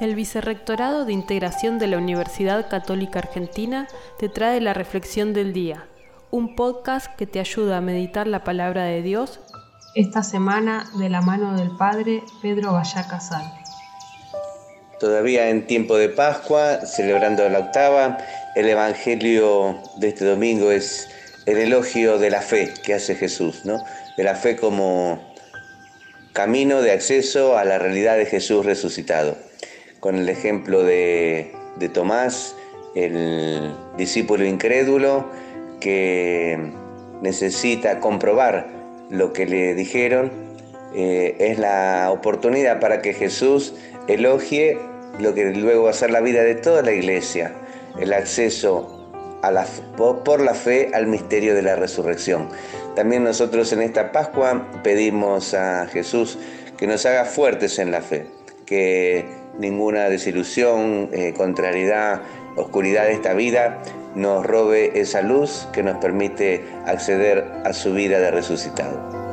El Vicerrectorado de Integración de la Universidad Católica Argentina te trae la Reflexión del Día, un podcast que te ayuda a meditar la palabra de Dios esta semana de la mano del Padre Pedro Vallá Casal. Todavía en tiempo de Pascua, celebrando la octava, el Evangelio de este domingo es el elogio de la fe que hace Jesús, ¿no? De la fe como camino de acceso a la realidad de Jesús resucitado con el ejemplo de, Tomás, el discípulo incrédulo que necesita comprobar lo que le dijeron, eh, es la oportunidad para que Jesús elogie lo que luego va a ser la vida de toda la iglesia, el acceso por la fe al misterio de la resurrección. También nosotros en esta Pascua pedimos a Jesús que nos haga fuertes en la fe, que ninguna desilusión, eh, contrariedad, oscuridad de esta vida nos robe esa luz que nos permite acceder a su vida de resucitado.